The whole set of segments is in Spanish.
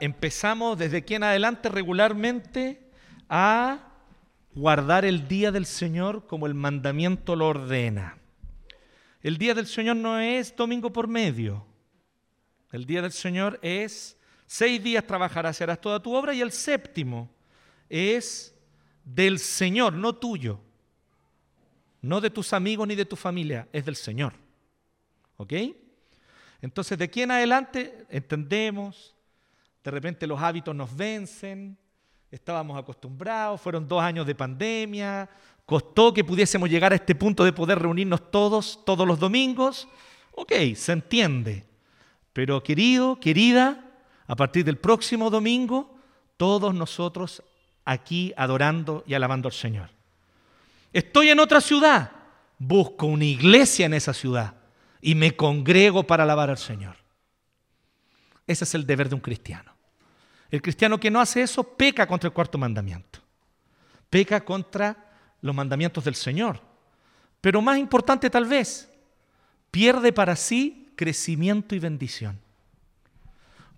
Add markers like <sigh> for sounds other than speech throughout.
empezamos desde aquí en adelante regularmente a guardar el día del Señor como el mandamiento lo ordena. El día del Señor no es domingo por medio. El día del Señor es seis días trabajarás harás toda tu obra y el séptimo es del Señor, no tuyo. No de tus amigos ni de tu familia, es del Señor. ¿Ok? Entonces de aquí en adelante entendemos, de repente los hábitos nos vencen, estábamos acostumbrados, fueron dos años de pandemia, costó que pudiésemos llegar a este punto de poder reunirnos todos, todos los domingos. Ok, se entiende. Pero querido, querida, a partir del próximo domingo, todos nosotros aquí adorando y alabando al Señor. Estoy en otra ciudad, busco una iglesia en esa ciudad y me congrego para alabar al Señor. Ese es el deber de un cristiano. El cristiano que no hace eso peca contra el cuarto mandamiento. Peca contra los mandamientos del Señor. Pero más importante tal vez, pierde para sí crecimiento y bendición.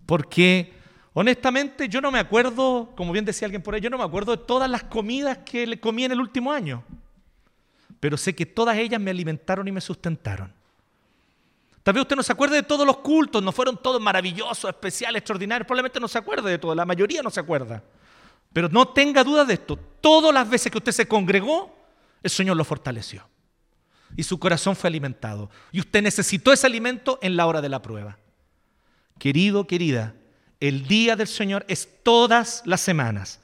Porque honestamente yo no me acuerdo, como bien decía alguien por ahí, yo no me acuerdo de todas las comidas que le comí en el último año. Pero sé que todas ellas me alimentaron y me sustentaron. Tal vez usted no se acuerde de todos los cultos, no fueron todos maravillosos, especiales, extraordinarios, probablemente no se acuerde de todo, la mayoría no se acuerda. Pero no tenga duda de esto, todas las veces que usted se congregó, el Señor lo fortaleció. Y su corazón fue alimentado. Y usted necesitó ese alimento en la hora de la prueba. Querido, querida, el día del Señor es todas las semanas,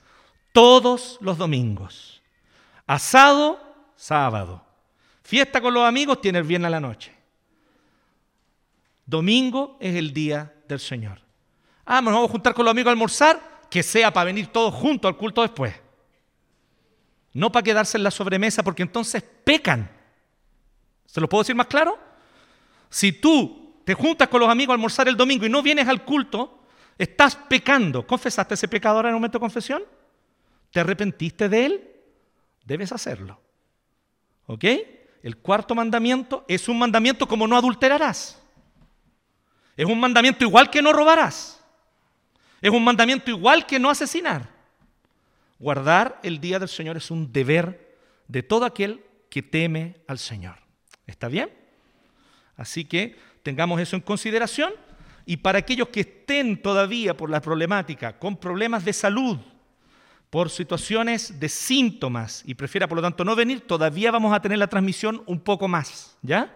todos los domingos. Asado, sábado. Fiesta con los amigos, tiene el viernes a la noche. Domingo es el día del Señor. Ah, nos vamos a juntar con los amigos a almorzar, que sea para venir todos juntos al culto después. No para quedarse en la sobremesa, porque entonces pecan. ¿Se lo puedo decir más claro? Si tú te juntas con los amigos a almorzar el domingo y no vienes al culto, estás pecando. ¿Confesaste ese pecador en el momento de confesión? ¿Te arrepentiste de él? Debes hacerlo. ¿Ok? El cuarto mandamiento es un mandamiento como no adulterarás. Es un mandamiento igual que no robarás. Es un mandamiento igual que no asesinar. Guardar el día del Señor es un deber de todo aquel que teme al Señor. ¿Está bien? Así que tengamos eso en consideración. Y para aquellos que estén todavía por la problemática, con problemas de salud, por situaciones de síntomas y prefiera por lo tanto no venir, todavía vamos a tener la transmisión un poco más, ¿ya?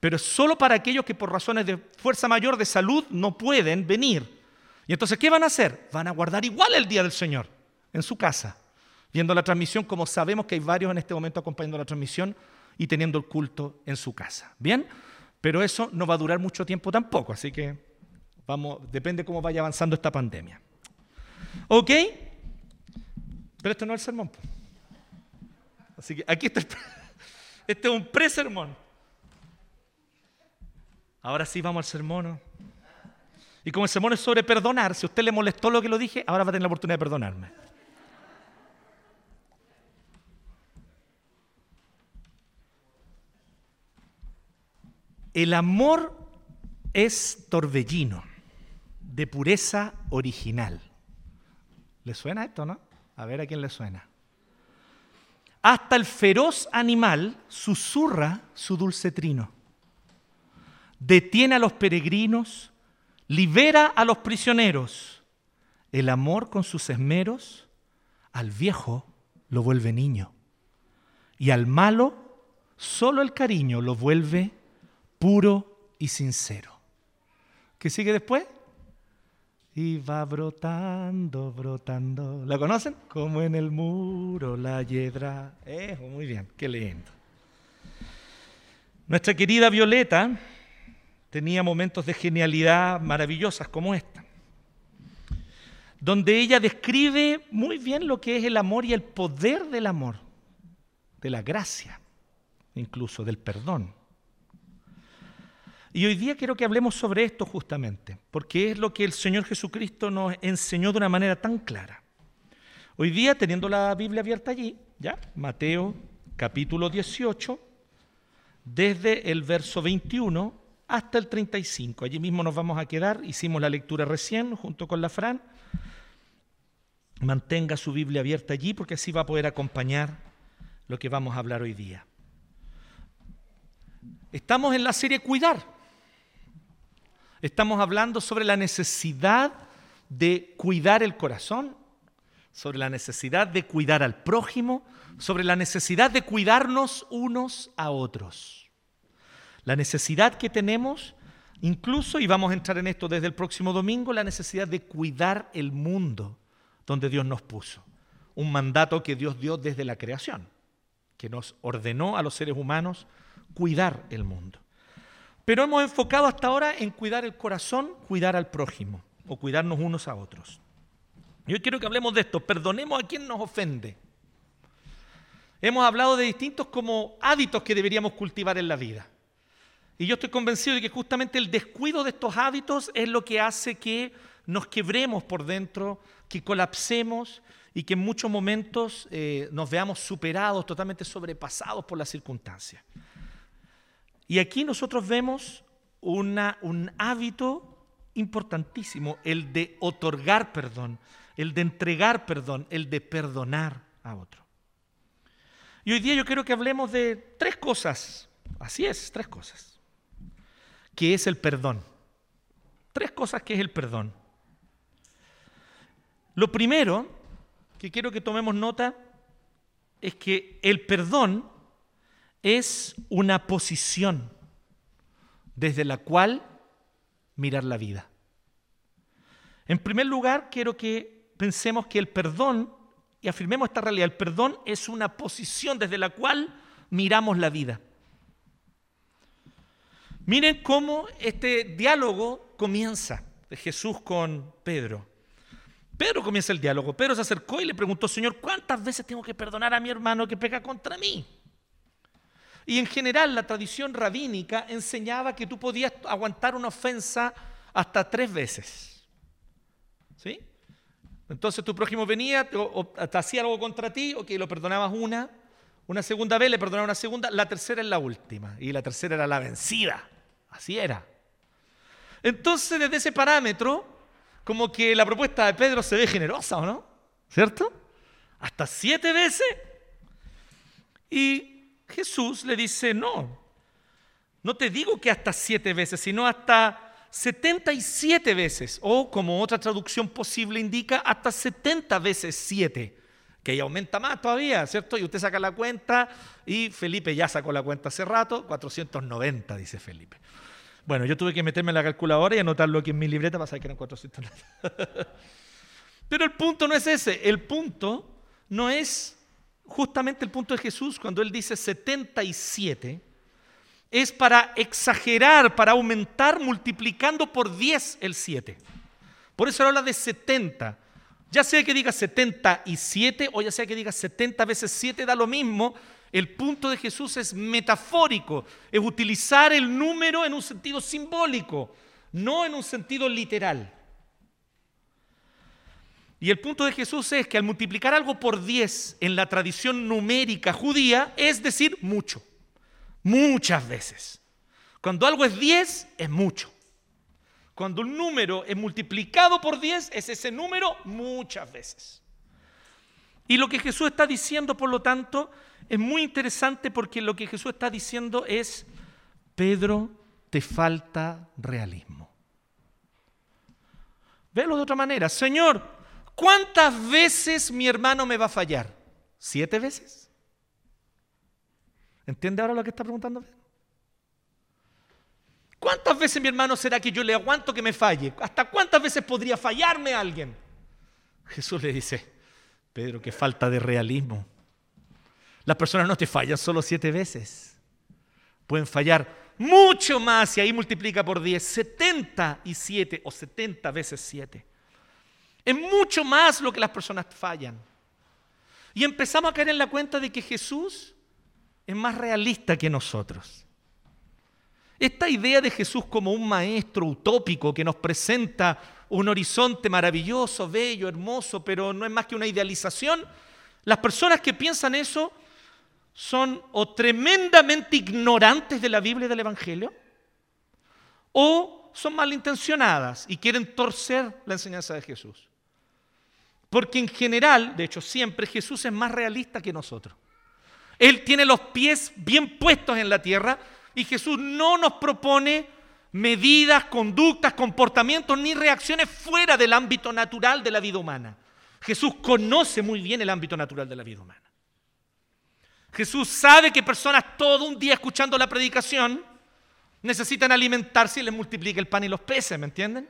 Pero solo para aquellos que por razones de fuerza mayor de salud no pueden venir. Y entonces, ¿qué van a hacer? Van a guardar igual el día del Señor en su casa, viendo la transmisión, como sabemos que hay varios en este momento acompañando la transmisión y teniendo el culto en su casa. ¿Bien? Pero eso no va a durar mucho tiempo tampoco, así que vamos, depende cómo vaya avanzando esta pandemia. ¿Ok? Pero esto no es el sermón. Así que aquí está. <laughs> Este es un pre-sermón. Ahora sí vamos al sermón. Y como el sermón es sobre perdonar, si a usted le molestó lo que lo dije, ahora va a tener la oportunidad de perdonarme. El amor es torbellino, de pureza original. ¿Le suena esto, no? A ver a quién le suena. Hasta el feroz animal susurra su dulce trino detiene a los peregrinos, libera a los prisioneros. El amor con sus esmeros al viejo lo vuelve niño y al malo solo el cariño lo vuelve puro y sincero. ¿Qué sigue después? Y va brotando, brotando. ¿La conocen? Como en el muro la hiedra. Muy bien, qué lindo. Nuestra querida Violeta tenía momentos de genialidad maravillosas como esta, donde ella describe muy bien lo que es el amor y el poder del amor, de la gracia, incluso del perdón. Y hoy día quiero que hablemos sobre esto justamente, porque es lo que el Señor Jesucristo nos enseñó de una manera tan clara. Hoy día, teniendo la Biblia abierta allí, ya, Mateo capítulo 18, desde el verso 21 hasta el 35. Allí mismo nos vamos a quedar. Hicimos la lectura recién junto con la Fran. Mantenga su Biblia abierta allí porque así va a poder acompañar lo que vamos a hablar hoy día. Estamos en la serie Cuidar. Estamos hablando sobre la necesidad de cuidar el corazón, sobre la necesidad de cuidar al prójimo, sobre la necesidad de cuidarnos unos a otros. La necesidad que tenemos, incluso, y vamos a entrar en esto desde el próximo domingo, la necesidad de cuidar el mundo donde Dios nos puso. Un mandato que Dios dio desde la creación, que nos ordenó a los seres humanos cuidar el mundo. Pero hemos enfocado hasta ahora en cuidar el corazón, cuidar al prójimo o cuidarnos unos a otros. Yo quiero que hablemos de esto. Perdonemos a quien nos ofende. Hemos hablado de distintos como hábitos que deberíamos cultivar en la vida. Y yo estoy convencido de que justamente el descuido de estos hábitos es lo que hace que nos quebremos por dentro, que colapsemos y que en muchos momentos eh, nos veamos superados, totalmente sobrepasados por las circunstancias. Y aquí nosotros vemos un hábito importantísimo, el de otorgar perdón, el de entregar perdón, el de perdonar a otro. Y hoy día yo quiero que hablemos de tres cosas, así es, tres cosas, que es el perdón. Tres cosas que es el perdón. Lo primero que quiero que tomemos nota es que el perdón es una posición desde la cual mirar la vida. En primer lugar, quiero que pensemos que el perdón, y afirmemos esta realidad, el perdón es una posición desde la cual miramos la vida. Miren cómo este diálogo comienza de Jesús con Pedro. Pedro comienza el diálogo. Pedro se acercó y le preguntó, Señor, ¿cuántas veces tengo que perdonar a mi hermano que pega contra mí? Y en general la tradición rabínica enseñaba que tú podías aguantar una ofensa hasta tres veces. ¿Sí? Entonces tu prójimo venía o, te hacía algo contra ti, ok, lo perdonabas una, una segunda vez, le perdonabas una segunda, la tercera es la última. Y la tercera era la vencida. Así era. Entonces, desde ese parámetro, como que la propuesta de Pedro se ve generosa, ¿o no? ¿Cierto? Hasta siete veces. Y Jesús le dice, no, no te digo que hasta siete veces, sino hasta 77 veces, o como otra traducción posible indica, hasta 70 veces siete, que ahí aumenta más todavía, ¿cierto? Y usted saca la cuenta y Felipe ya sacó la cuenta hace rato, 490, dice Felipe. Bueno, yo tuve que meterme en la calculadora y anotarlo aquí en mi libreta para saber que eran 490. <laughs> Pero el punto no es ese, el punto no es justamente el punto de Jesús cuando él dice 77 es para exagerar, para aumentar multiplicando por 10 el 7. Por eso habla de 70. Ya sea que diga 77 o ya sea que diga 70 veces 7 da lo mismo, el punto de Jesús es metafórico, es utilizar el número en un sentido simbólico, no en un sentido literal. Y el punto de Jesús es que al multiplicar algo por 10 en la tradición numérica judía, es decir, mucho. Muchas veces. Cuando algo es 10, es mucho. Cuando un número es multiplicado por 10, es ese número muchas veces. Y lo que Jesús está diciendo, por lo tanto, es muy interesante porque lo que Jesús está diciendo es, Pedro, te falta realismo. Velo de otra manera. Señor, ¿Cuántas veces mi hermano me va a fallar? ¿Siete veces? ¿Entiende ahora lo que está preguntando? ¿Cuántas veces mi hermano será que yo le aguanto que me falle? ¿Hasta cuántas veces podría fallarme alguien? Jesús le dice, Pedro, qué falta de realismo. Las personas no te fallan solo siete veces. Pueden fallar mucho más y ahí multiplica por diez, setenta y siete o setenta veces siete. Es mucho más lo que las personas fallan. Y empezamos a caer en la cuenta de que Jesús es más realista que nosotros. Esta idea de Jesús como un maestro utópico que nos presenta un horizonte maravilloso, bello, hermoso, pero no es más que una idealización, las personas que piensan eso son o tremendamente ignorantes de la Biblia y del Evangelio, o son malintencionadas y quieren torcer la enseñanza de Jesús. Porque en general, de hecho siempre, Jesús es más realista que nosotros. Él tiene los pies bien puestos en la tierra y Jesús no nos propone medidas, conductas, comportamientos ni reacciones fuera del ámbito natural de la vida humana. Jesús conoce muy bien el ámbito natural de la vida humana. Jesús sabe que personas todo un día escuchando la predicación necesitan alimentarse y les multiplica el pan y los peces, ¿me entienden?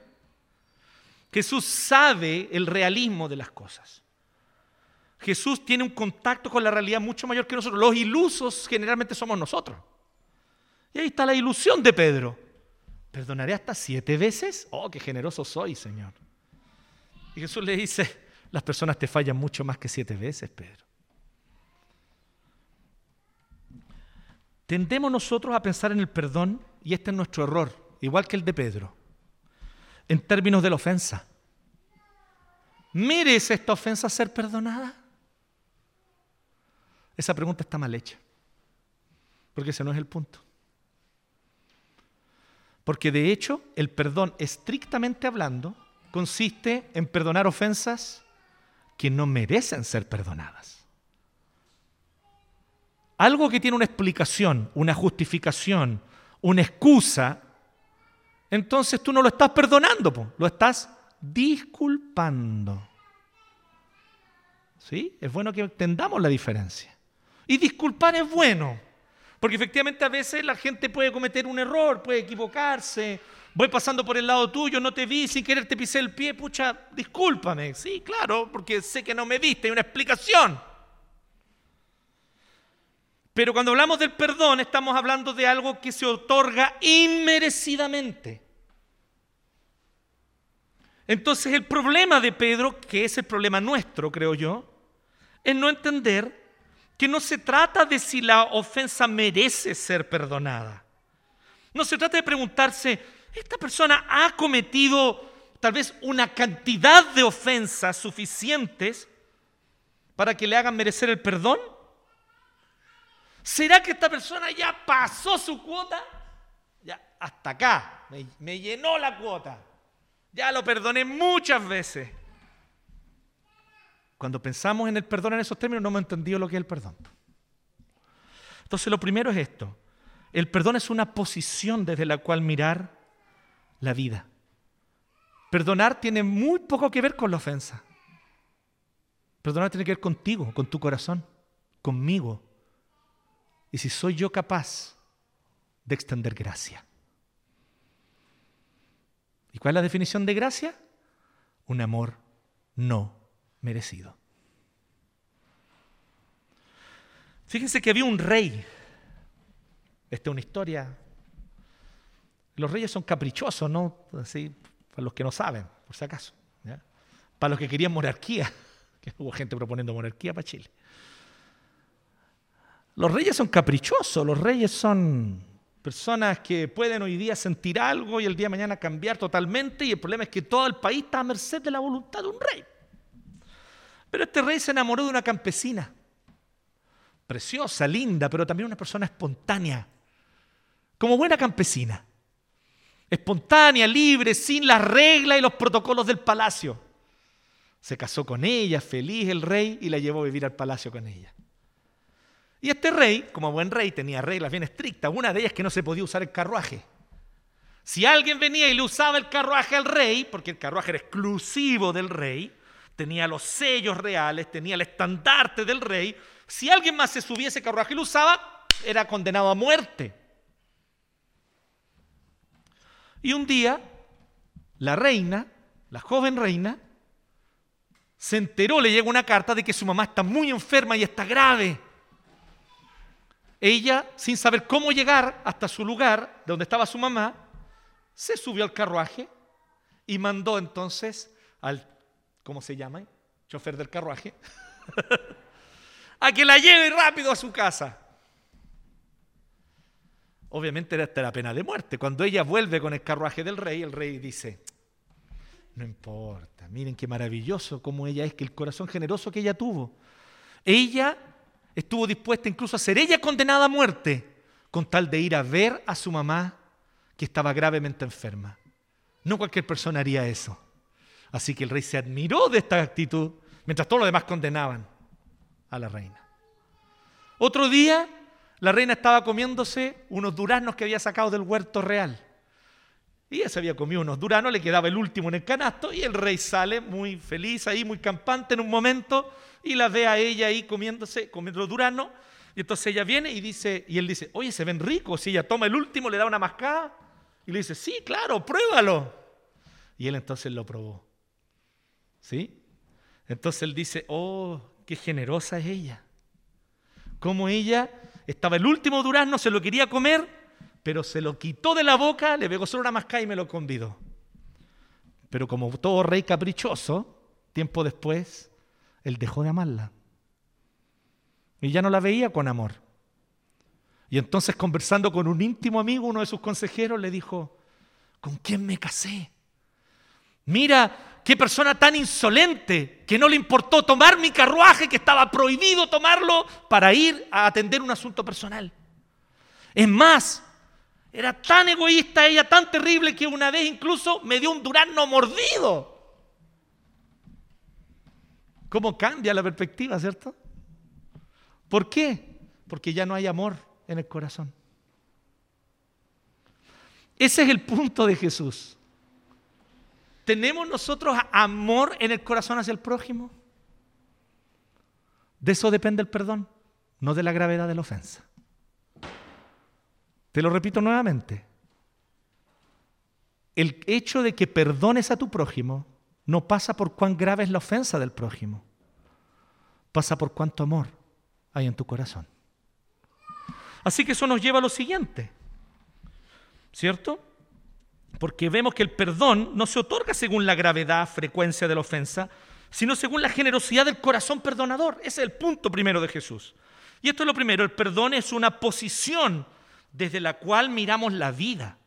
Jesús sabe el realismo de las cosas. Jesús tiene un contacto con la realidad mucho mayor que nosotros. Los ilusos generalmente somos nosotros. Y ahí está la ilusión de Pedro. ¿Perdonaré hasta siete veces? Oh, qué generoso soy, Señor. Y Jesús le dice, las personas te fallan mucho más que siete veces, Pedro. Tendemos nosotros a pensar en el perdón, y este es nuestro error, igual que el de Pedro, en términos de la ofensa. ¿Merece esta ofensa ser perdonada? Esa pregunta está mal hecha, porque ese no es el punto. Porque de hecho el perdón, estrictamente hablando, consiste en perdonar ofensas que no merecen ser perdonadas. Algo que tiene una explicación, una justificación, una excusa, entonces tú no lo estás perdonando, lo estás disculpando. ¿Sí? Es bueno que entendamos la diferencia. Y disculpar es bueno, porque efectivamente a veces la gente puede cometer un error, puede equivocarse. Voy pasando por el lado tuyo, no te vi, sin querer te pisé el pie, pucha, discúlpame. Sí, claro, porque sé que no me viste, hay una explicación. Pero cuando hablamos del perdón, estamos hablando de algo que se otorga inmerecidamente. Entonces el problema de Pedro, que es el problema nuestro, creo yo, es no entender que no se trata de si la ofensa merece ser perdonada. No se trata de preguntarse, ¿esta persona ha cometido tal vez una cantidad de ofensas suficientes para que le hagan merecer el perdón? ¿Será que esta persona ya pasó su cuota? Ya, hasta acá, me, me llenó la cuota. Ya lo perdoné muchas veces. Cuando pensamos en el perdón en esos términos no hemos entendido lo que es el perdón. Entonces lo primero es esto. El perdón es una posición desde la cual mirar la vida. Perdonar tiene muy poco que ver con la ofensa. Perdonar tiene que ver contigo, con tu corazón, conmigo. Y si soy yo capaz de extender gracia. ¿Y cuál es la definición de gracia? Un amor no merecido. Fíjense que había un rey. Esta es una historia. Los reyes son caprichosos, ¿no? Para los que no saben, por si acaso. Para los que querían monarquía, <laughs> que hubo gente proponiendo monarquía para Chile. Los reyes son caprichosos, los reyes son personas que pueden hoy día sentir algo y el día de mañana cambiar totalmente y el problema es que todo el país está a merced de la voluntad de un rey. Pero este rey se enamoró de una campesina, preciosa, linda, pero también una persona espontánea, como buena campesina. Espontánea, libre, sin las reglas y los protocolos del palacio. Se casó con ella, feliz el rey, y la llevó a vivir al palacio con ella. Y este rey, como buen rey, tenía reglas bien estrictas. Una de ellas que no se podía usar el carruaje. Si alguien venía y le usaba el carruaje al rey, porque el carruaje era exclusivo del rey, tenía los sellos reales, tenía el estandarte del rey. Si alguien más se subiese carruaje y lo usaba, era condenado a muerte. Y un día, la reina, la joven reina, se enteró, le llegó una carta de que su mamá está muy enferma y está grave. Ella, sin saber cómo llegar hasta su lugar, de donde estaba su mamá, se subió al carruaje y mandó entonces al ¿cómo se llama? Chofer del carruaje, <laughs> a que la lleve rápido a su casa. Obviamente era hasta la pena de muerte. Cuando ella vuelve con el carruaje del rey, el rey dice, no importa, miren qué maravilloso como ella es, que el corazón generoso que ella tuvo. Ella estuvo dispuesta incluso a ser ella condenada a muerte con tal de ir a ver a su mamá que estaba gravemente enferma. No cualquier persona haría eso. Así que el rey se admiró de esta actitud, mientras todos los demás condenaban a la reina. Otro día, la reina estaba comiéndose unos duraznos que había sacado del huerto real. Y ella se había comido unos duranos, le quedaba el último en el canasto y el rey sale muy feliz ahí, muy campante en un momento y la ve a ella ahí comiéndose, comiendo duranos. Y entonces ella viene y dice, y él dice, oye, se ven ricos. Y ella toma el último, le da una mascada y le dice, sí, claro, pruébalo. Y él entonces lo probó. ¿Sí? Entonces él dice, oh, qué generosa es ella. Como ella estaba el último durazno, se lo quería comer pero se lo quitó de la boca, le pegó solo una mascada y me lo convidó. Pero como todo rey caprichoso, tiempo después, él dejó de amarla. Y ya no la veía con amor. Y entonces conversando con un íntimo amigo, uno de sus consejeros, le dijo, ¿con quién me casé? Mira, qué persona tan insolente que no le importó tomar mi carruaje, que estaba prohibido tomarlo para ir a atender un asunto personal. Es más, era tan egoísta ella, tan terrible, que una vez incluso me dio un durazno mordido. ¿Cómo cambia la perspectiva, cierto? ¿Por qué? Porque ya no hay amor en el corazón. Ese es el punto de Jesús. ¿Tenemos nosotros amor en el corazón hacia el prójimo? De eso depende el perdón, no de la gravedad de la ofensa. Te lo repito nuevamente. El hecho de que perdones a tu prójimo no pasa por cuán grave es la ofensa del prójimo. Pasa por cuánto amor hay en tu corazón. Así que eso nos lleva a lo siguiente. ¿Cierto? Porque vemos que el perdón no se otorga según la gravedad, frecuencia de la ofensa, sino según la generosidad del corazón perdonador. Ese es el punto primero de Jesús. Y esto es lo primero, el perdón es una posición desde la cual miramos la vida.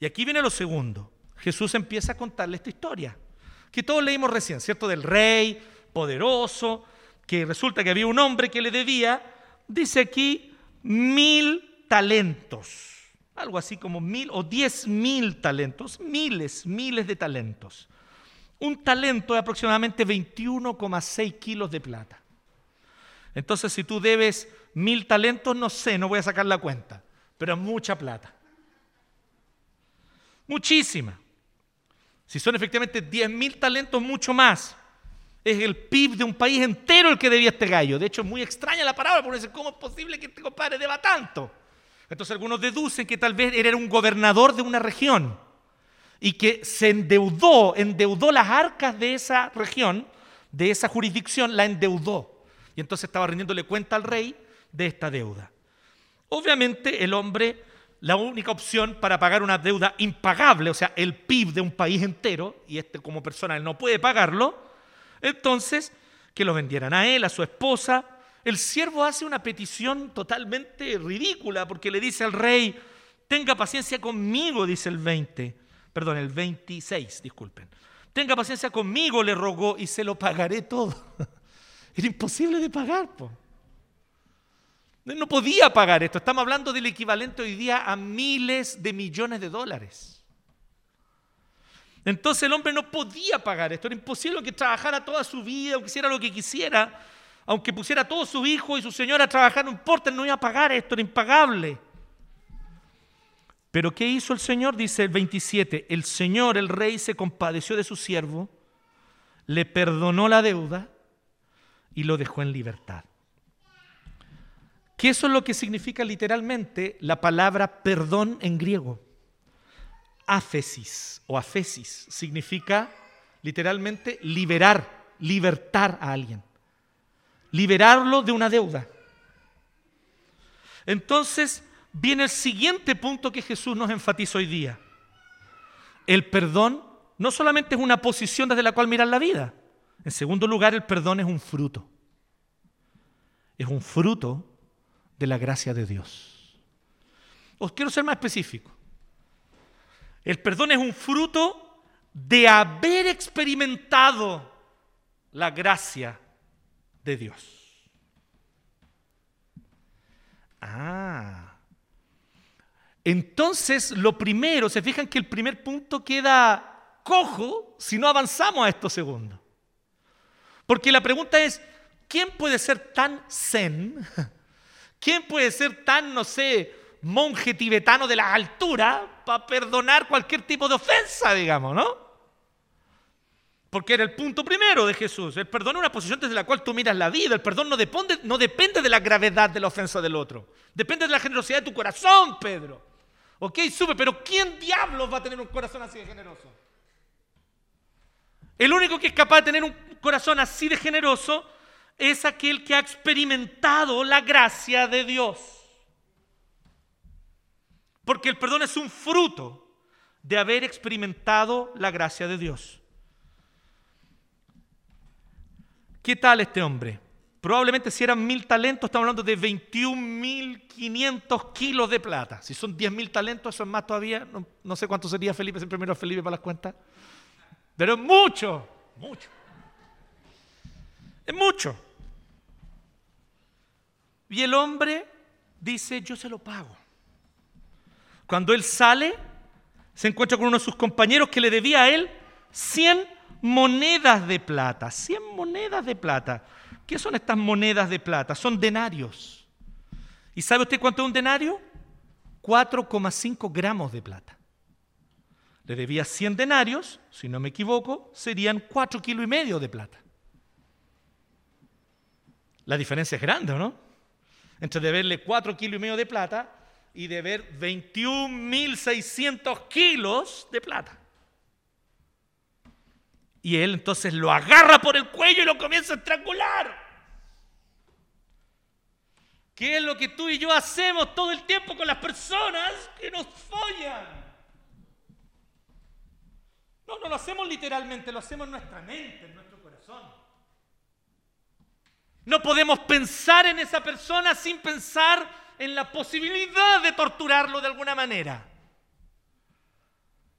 Y aquí viene lo segundo. Jesús empieza a contarle esta historia, que todos leímos recién, ¿cierto? Del rey poderoso, que resulta que había un hombre que le debía, dice aquí, mil talentos. Algo así como mil o diez mil talentos, miles, miles de talentos. Un talento de aproximadamente 21,6 kilos de plata. Entonces, si tú debes mil talentos, no sé, no voy a sacar la cuenta, pero es mucha plata. Muchísima. Si son efectivamente diez mil talentos, mucho más. Es el PIB de un país entero el que debía este gallo. De hecho, es muy extraña la palabra, porque ¿cómo es posible que este compadre deba tanto? Entonces algunos deducen que tal vez era un gobernador de una región y que se endeudó, endeudó las arcas de esa región, de esa jurisdicción, la endeudó y entonces estaba rindiéndole cuenta al rey de esta deuda. Obviamente el hombre, la única opción para pagar una deuda impagable, o sea, el PIB de un país entero, y este como persona no puede pagarlo, entonces que lo vendieran a él, a su esposa. El siervo hace una petición totalmente ridícula porque le dice al rey, tenga paciencia conmigo, dice el 20, perdón, el 26, disculpen. Tenga paciencia conmigo, le rogó, y se lo pagaré todo. <laughs> Era imposible de pagar. No podía pagar esto. Estamos hablando del equivalente hoy día a miles de millones de dólares. Entonces el hombre no podía pagar esto. Era imposible que trabajara toda su vida o quisiera lo que quisiera. Aunque pusiera a todos sus hijos y su señora a trabajar, no importa, no iba a pagar esto, era impagable. Pero ¿qué hizo el Señor? Dice el 27, el Señor, el rey, se compadeció de su siervo, le perdonó la deuda y lo dejó en libertad. ¿Qué eso es lo que significa literalmente la palabra perdón en griego? Áfesis o afesis significa literalmente liberar, libertar a alguien, liberarlo de una deuda. Entonces viene el siguiente punto que Jesús nos enfatiza hoy día. El perdón no solamente es una posición desde la cual mirar la vida, en segundo lugar, el perdón es un fruto. Es un fruto de la gracia de Dios. Os quiero ser más específico. El perdón es un fruto de haber experimentado la gracia de Dios. Ah, Entonces, lo primero, se fijan que el primer punto queda cojo si no avanzamos a esto segundo. Porque la pregunta es, ¿quién puede ser tan zen? <laughs> ¿Quién puede ser tan, no sé, monje tibetano de la altura para perdonar cualquier tipo de ofensa, digamos, ¿no? Porque era el punto primero de Jesús. El perdón es una posición desde la cual tú miras la vida. El perdón no depende, no depende de la gravedad de la ofensa del otro. Depende de la generosidad de tu corazón, Pedro. Ok, sube, pero ¿quién diablos va a tener un corazón así de generoso? El único que es capaz de tener un corazón así de generoso es aquel que ha experimentado la gracia de Dios. Porque el perdón es un fruto de haber experimentado la gracia de Dios. ¿Qué tal este hombre? Probablemente si eran mil talentos, estamos hablando de 21.500 kilos de plata. Si son 10.000 talentos, eso es más todavía. No, sé cuánto sería Felipe, siempre miro a Felipe para las cuentas. Pero es mucho, mucho. Es mucho. Y el hombre dice, yo se lo pago. Cuando él sale, se encuentra con uno de sus compañeros que le debía a él 100 monedas de plata, 100 monedas de plata. ¿Qué son estas monedas de plata? Son denarios. ¿Y sabe usted cuánto es un denario? 4,5 gramos de plata. Le debía 100 denarios, si no me equivoco, serían 4 kilos y medio de plata. La diferencia es grande, ¿no? Entre deberle 4 kilos y medio de plata y deber 21.600 kilos de plata. Y él entonces lo agarra por el cuello y lo comienza a estrangular. ¿Qué es lo que tú y yo hacemos todo el tiempo con las personas que nos follan? No, no lo hacemos literalmente, lo hacemos en nuestra mente, en nuestro corazón. No podemos pensar en esa persona sin pensar en la posibilidad de torturarlo de alguna manera.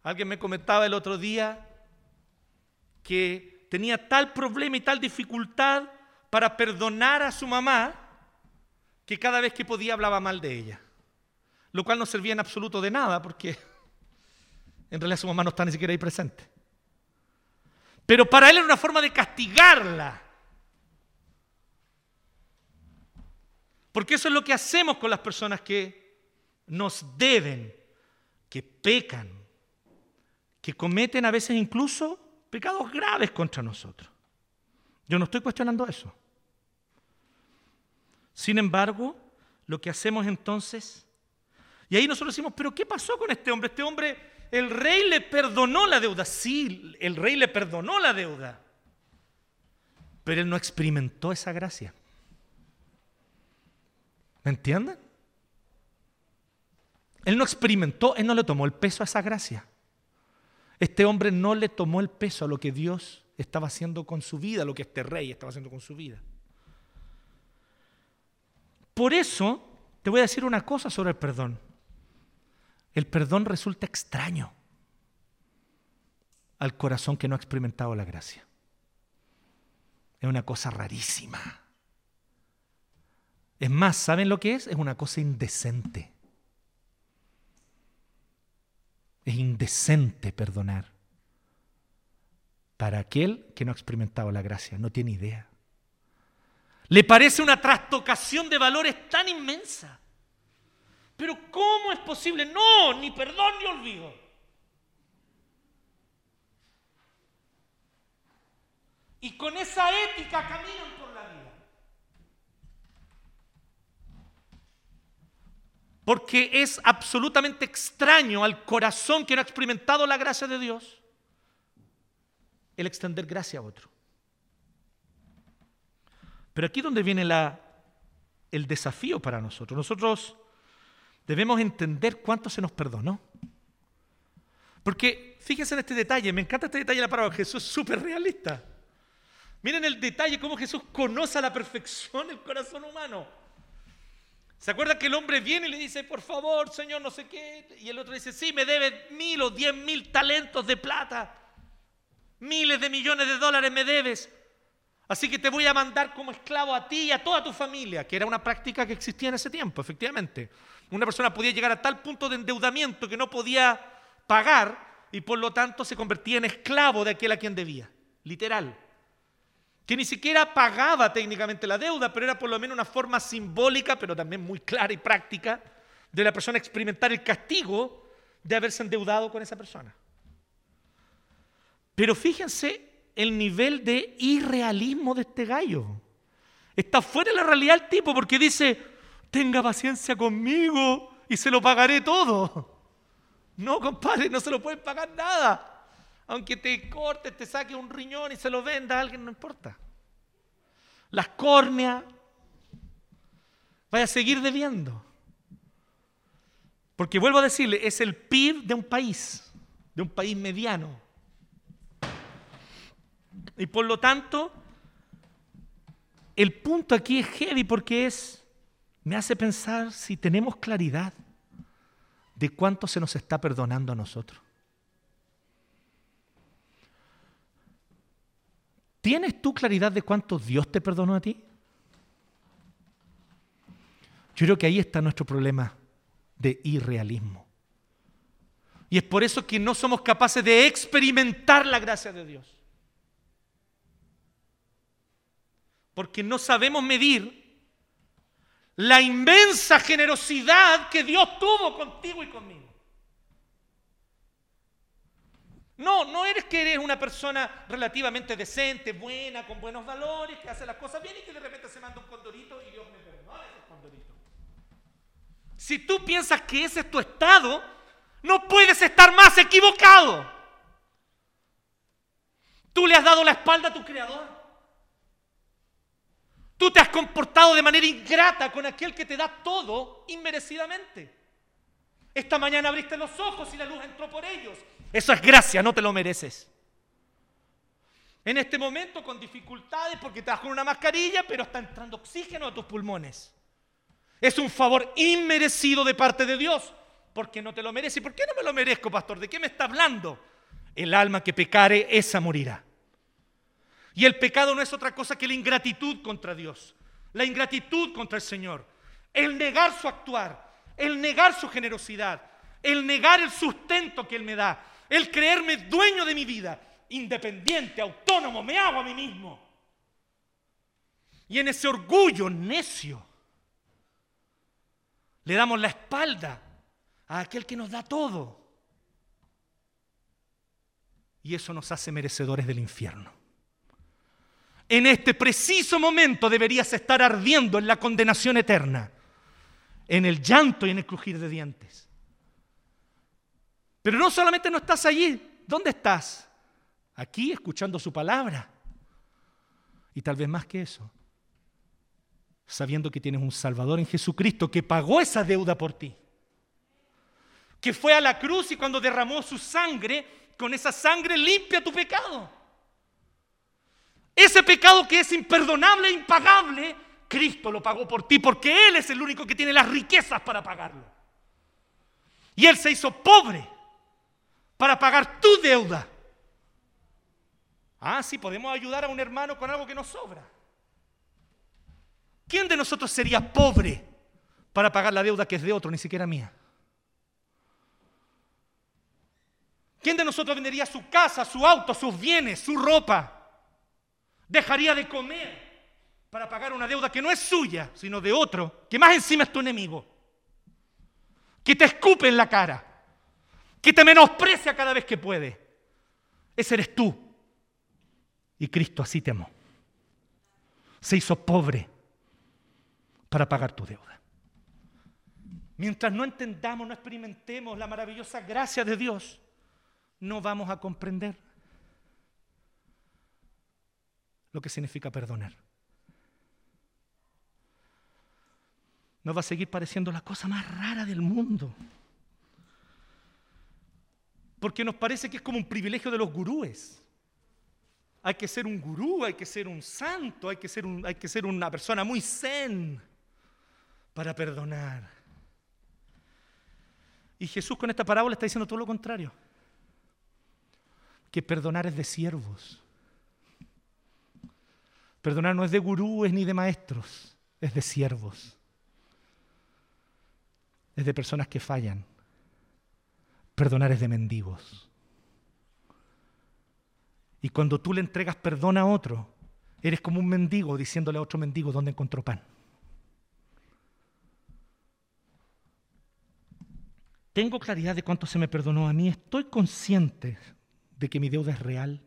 Alguien me comentaba el otro día que tenía tal problema y tal dificultad para perdonar a su mamá que cada vez que podía hablaba mal de ella. Lo cual no servía en absoluto de nada porque <laughs> en realidad su mamá no está ni siquiera ahí presente. Pero para él era una forma de castigarla. Porque eso es lo que hacemos con las personas que nos deben, que pecan, que cometen a veces incluso pecados graves contra nosotros. Yo no estoy cuestionando eso. Sin embargo, lo que hacemos entonces, y ahí nosotros decimos, pero ¿qué pasó con este hombre? Este hombre, el rey le perdonó la deuda. Sí, el rey le perdonó la deuda. Pero él no experimentó esa gracia. ¿Me entienden? Él no experimentó, él no le tomó el peso a esa gracia. Este hombre no le tomó el peso a lo que Dios estaba haciendo con su vida, lo que este rey estaba haciendo con su vida. Por eso te voy a decir una cosa sobre el perdón. El perdón resulta extraño al corazón que no ha experimentado la gracia. Es una cosa rarísima. Es más, ¿saben lo que es? Es una cosa indecente. Es indecente perdonar para aquel que no ha experimentado la gracia, no tiene idea. Le parece una trastocación de valores tan inmensa. Pero ¿cómo es posible? No, ni perdón ni olvido. Y con esa ética caminan por la vida. Porque es absolutamente extraño al corazón que no ha experimentado la gracia de Dios el extender gracia a otro. Pero aquí es donde viene la, el desafío para nosotros. Nosotros debemos entender cuánto se nos perdonó. Porque fíjense en este detalle, me encanta este detalle de la palabra, Jesús es súper realista. Miren el detalle, cómo Jesús conoce a la perfección el corazón humano. ¿Se acuerda que el hombre viene y le dice, por favor, Señor, no sé qué? Y el otro dice, sí, me debe mil o diez mil talentos de plata. Miles de millones de dólares me debes. Así que te voy a mandar como esclavo a ti y a toda tu familia, que era una práctica que existía en ese tiempo, efectivamente. Una persona podía llegar a tal punto de endeudamiento que no podía pagar y por lo tanto se convertía en esclavo de aquel a quien debía, literal. Que ni siquiera pagaba técnicamente la deuda, pero era por lo menos una forma simbólica, pero también muy clara y práctica, de la persona experimentar el castigo de haberse endeudado con esa persona. Pero fíjense el nivel de irrealismo de este gallo. Está fuera de la realidad el tipo porque dice, tenga paciencia conmigo y se lo pagaré todo. No, compadre, no se lo pueden pagar nada. Aunque te cortes, te saque un riñón y se lo venda a alguien, no importa. Las córneas, vaya a seguir debiendo. Porque vuelvo a decirle, es el PIB de un país, de un país mediano. Y por lo tanto, el punto aquí es heavy porque es, me hace pensar si tenemos claridad de cuánto se nos está perdonando a nosotros. ¿Tienes tú claridad de cuánto Dios te perdonó a ti? Yo creo que ahí está nuestro problema de irrealismo. Y es por eso que no somos capaces de experimentar la gracia de Dios. porque no sabemos medir la inmensa generosidad que Dios tuvo contigo y conmigo. No, no eres que eres una persona relativamente decente, buena, con buenos valores, que hace las cosas bien y que de repente se manda un condorito y Dios me perdona ese condorito. Si tú piensas que ese es tu estado, no puedes estar más equivocado. Tú le has dado la espalda a tu creador. Tú te has comportado de manera ingrata con aquel que te da todo inmerecidamente. Esta mañana abriste los ojos y la luz entró por ellos. Eso es gracia, no te lo mereces. En este momento con dificultades porque das con una mascarilla, pero está entrando oxígeno a tus pulmones. Es un favor inmerecido de parte de Dios, porque no te lo mereces. ¿Y por qué no me lo merezco, pastor? ¿De qué me está hablando? El alma que pecare, esa morirá. Y el pecado no es otra cosa que la ingratitud contra Dios, la ingratitud contra el Señor, el negar su actuar, el negar su generosidad, el negar el sustento que Él me da, el creerme dueño de mi vida, independiente, autónomo, me hago a mí mismo. Y en ese orgullo necio le damos la espalda a aquel que nos da todo. Y eso nos hace merecedores del infierno en este preciso momento deberías estar ardiendo en la condenación eterna, en el llanto y en el crujir de dientes. Pero no solamente no estás allí, ¿dónde estás? Aquí escuchando su palabra. Y tal vez más que eso, sabiendo que tienes un Salvador en Jesucristo que pagó esa deuda por ti. Que fue a la cruz y cuando derramó su sangre, con esa sangre limpia tu pecado. Ese pecado que es imperdonable e impagable, Cristo lo pagó por ti porque Él es el único que tiene las riquezas para pagarlo. Y Él se hizo pobre para pagar tu deuda. Ah, sí, podemos ayudar a un hermano con algo que nos sobra. ¿Quién de nosotros sería pobre para pagar la deuda que es de otro, ni siquiera mía? ¿Quién de nosotros vendería su casa, su auto, sus bienes, su ropa Dejaría de comer para pagar una deuda que no es suya, sino de otro, que más encima es tu enemigo, que te escupe en la cara, que te menosprecia cada vez que puede. Ese eres tú. Y Cristo así te amó. Se hizo pobre para pagar tu deuda. Mientras no entendamos, no experimentemos la maravillosa gracia de Dios, no vamos a comprender lo que significa perdonar. Nos va a seguir pareciendo la cosa más rara del mundo. Porque nos parece que es como un privilegio de los gurúes. Hay que ser un gurú, hay que ser un santo, hay que ser, una persona muy zen para perdonar. Y Jesús con esta parábola está diciendo todo lo contrario. Que perdonar es de siervos. Perdonar no es de gurúes ni de maestros, es de siervos. Es de personas que fallan. Perdonar es de mendigos. Y cuando tú le entregas perdón a otro, eres como un mendigo diciéndole a otro mendigo dónde encontró pan. Tengo claridad de cuánto se me perdonó a mí. Estoy consciente de que mi deuda es real,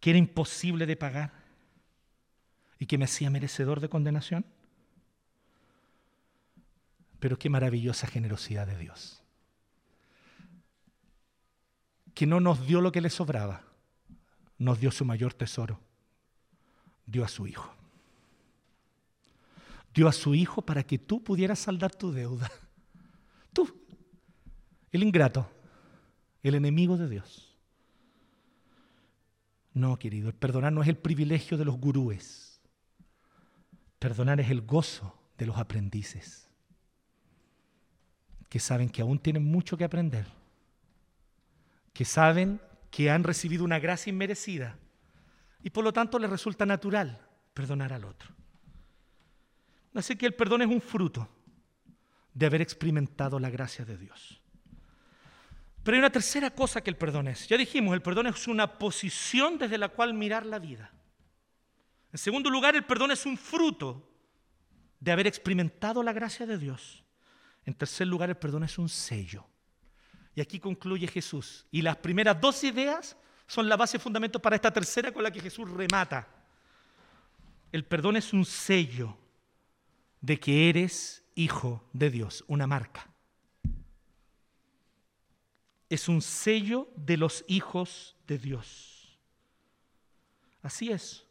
que era imposible de pagar y que me hacía merecedor de condenación. Pero qué maravillosa generosidad de Dios. Que no nos dio lo que le sobraba, nos dio su mayor tesoro. Dio a su Hijo. Dio a su Hijo para que tú pudieras saldar tu deuda. Tú, el ingrato, el enemigo de Dios. No, querido, el perdonar no es el privilegio de los gurúes. Perdonar es el gozo de los aprendices, que saben que aún tienen mucho que aprender, que saben que han recibido una gracia inmerecida y por lo tanto les resulta natural perdonar al otro. Así que el perdón es un fruto de haber experimentado la gracia de Dios. Pero hay una tercera cosa que el perdón es. Ya dijimos, el perdón es una posición desde la cual mirar la vida. En segundo lugar, el perdón es un fruto de haber experimentado la gracia de Dios. En tercer lugar, el perdón es un sello. Y aquí concluye Jesús. Y las primeras dos ideas son la base fundamental para esta tercera con la que Jesús remata. El perdón es un sello de que eres hijo de Dios, una marca. Es un sello de los hijos de Dios. Así es.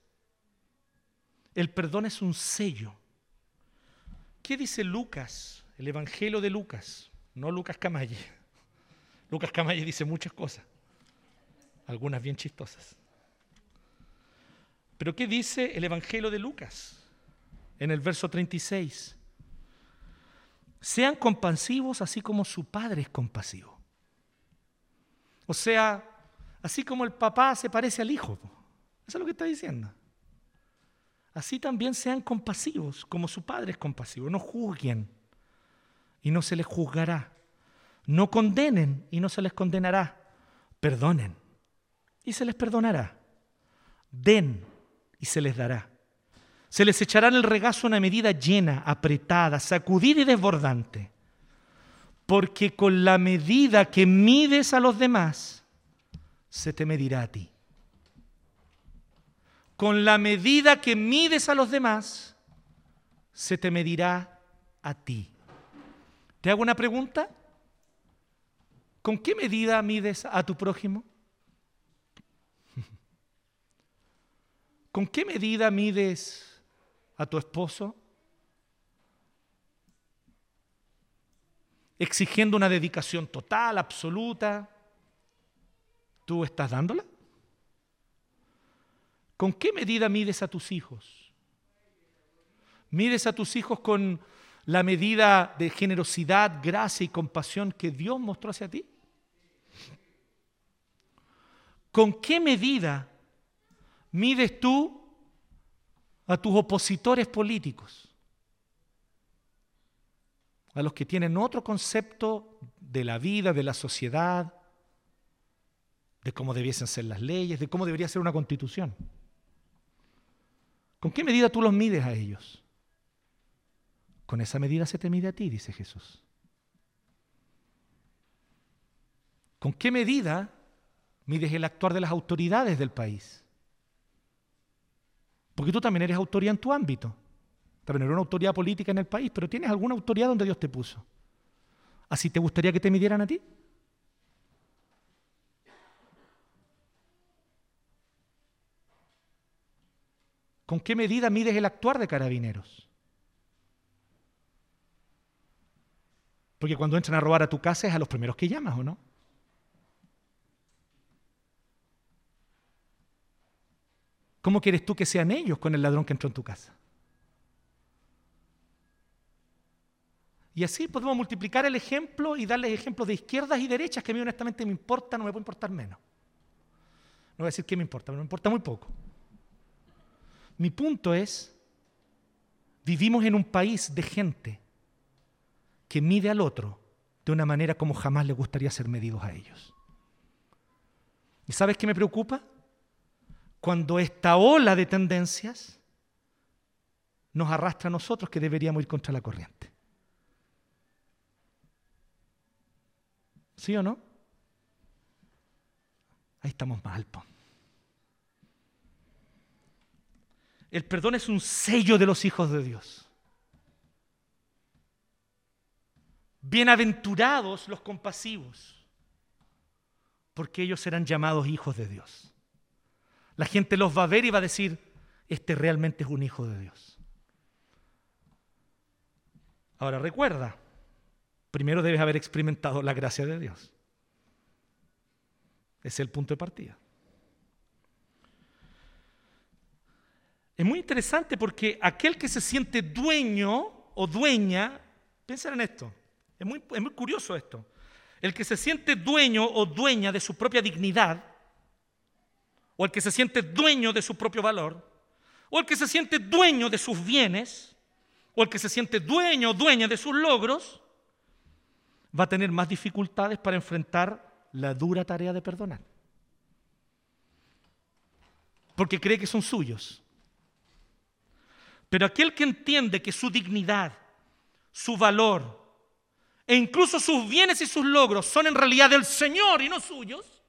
El perdón es un sello. ¿Qué dice Lucas? El Evangelio de Lucas, no Lucas Camalle. Lucas Camalle dice muchas cosas, algunas bien chistosas. Pero ¿qué dice el Evangelio de Lucas? En el verso 36. Sean compasivos así como su Padre es compasivo. O sea, así como el papá se parece al hijo. Eso es lo que está diciendo así también sean compasivos, como su Padre es compasivo. No juzguen y no se les juzgará. No condenen y no se les condenará. Perdonen y se les perdonará. Den y se les dará. Se les echará en el regazo una medida llena, apretada, sacudida y desbordante. Porque con la medida que mides a los demás, se te medirá a ti con la medida que mides a los demás, se te medirá a ti. ¿Te hago una pregunta? ¿Con qué medida mides a tu prójimo? ¿Con qué medida mides a tu esposo? Exigiendo una dedicación total, absoluta. ¿Tú estás dándola? ¿Con qué medida mides a tus hijos? ¿Mides a tus hijos con la medida de generosidad, gracia y compasión que Dios mostró hacia ti? ¿Con qué medida mides tú a tus opositores políticos? A los que tienen otro concepto de la vida, de la sociedad, de cómo debiesen ser las leyes, de cómo debería ser una constitución. ¿Con qué medida tú los mides a ellos? Con esa medida se te mide a ti, dice Jesús. ¿Con qué medida mides el actuar de las autoridades del país? Porque tú también eres autoridad en tu ámbito. También eres una autoridad política en el país, pero tienes alguna autoridad donde Dios te puso. ¿Así te gustaría que te midieran a ti? ¿Con qué medida mides el actuar de carabineros? Porque cuando entran a robar a tu casa es a los primeros que llamas, ¿o no? ¿Cómo quieres tú que sean ellos con el ladrón que entró en tu casa? Y así podemos multiplicar el ejemplo y darles ejemplos de izquierdas y derechas que a mí honestamente me importa, no me puede importar menos. No voy a decir qué me importa, pero me importa muy poco. Mi punto es, vivimos en un país de gente que mide al otro de una manera como jamás le gustaría ser medidos a ellos. ¿Y sabes qué me preocupa? Cuando esta ola de tendencias nos arrastra a nosotros que deberíamos ir contra la corriente. ¿Sí o no? Ahí estamos mal. Po. El perdón es un sello de los hijos de Dios. Bienaventurados los compasivos, porque ellos serán llamados hijos de Dios. La gente los va a ver y va a decir, este realmente es un hijo de Dios. Ahora recuerda, primero debes haber experimentado la gracia de Dios. Ese es el punto de partida. Es muy interesante porque aquel que se siente dueño o dueña, piensen en esto, es muy, es muy curioso esto, el que se siente dueño o dueña de su propia dignidad, o el que se siente dueño de su propio valor, o el que se siente dueño de sus bienes, o el que se siente dueño o dueña de sus logros, va a tener más dificultades para enfrentar la dura tarea de perdonar. Porque cree que son suyos. Pero aquel que entiende que su dignidad, su valor e incluso sus bienes y sus logros son en realidad del Señor y no suyos,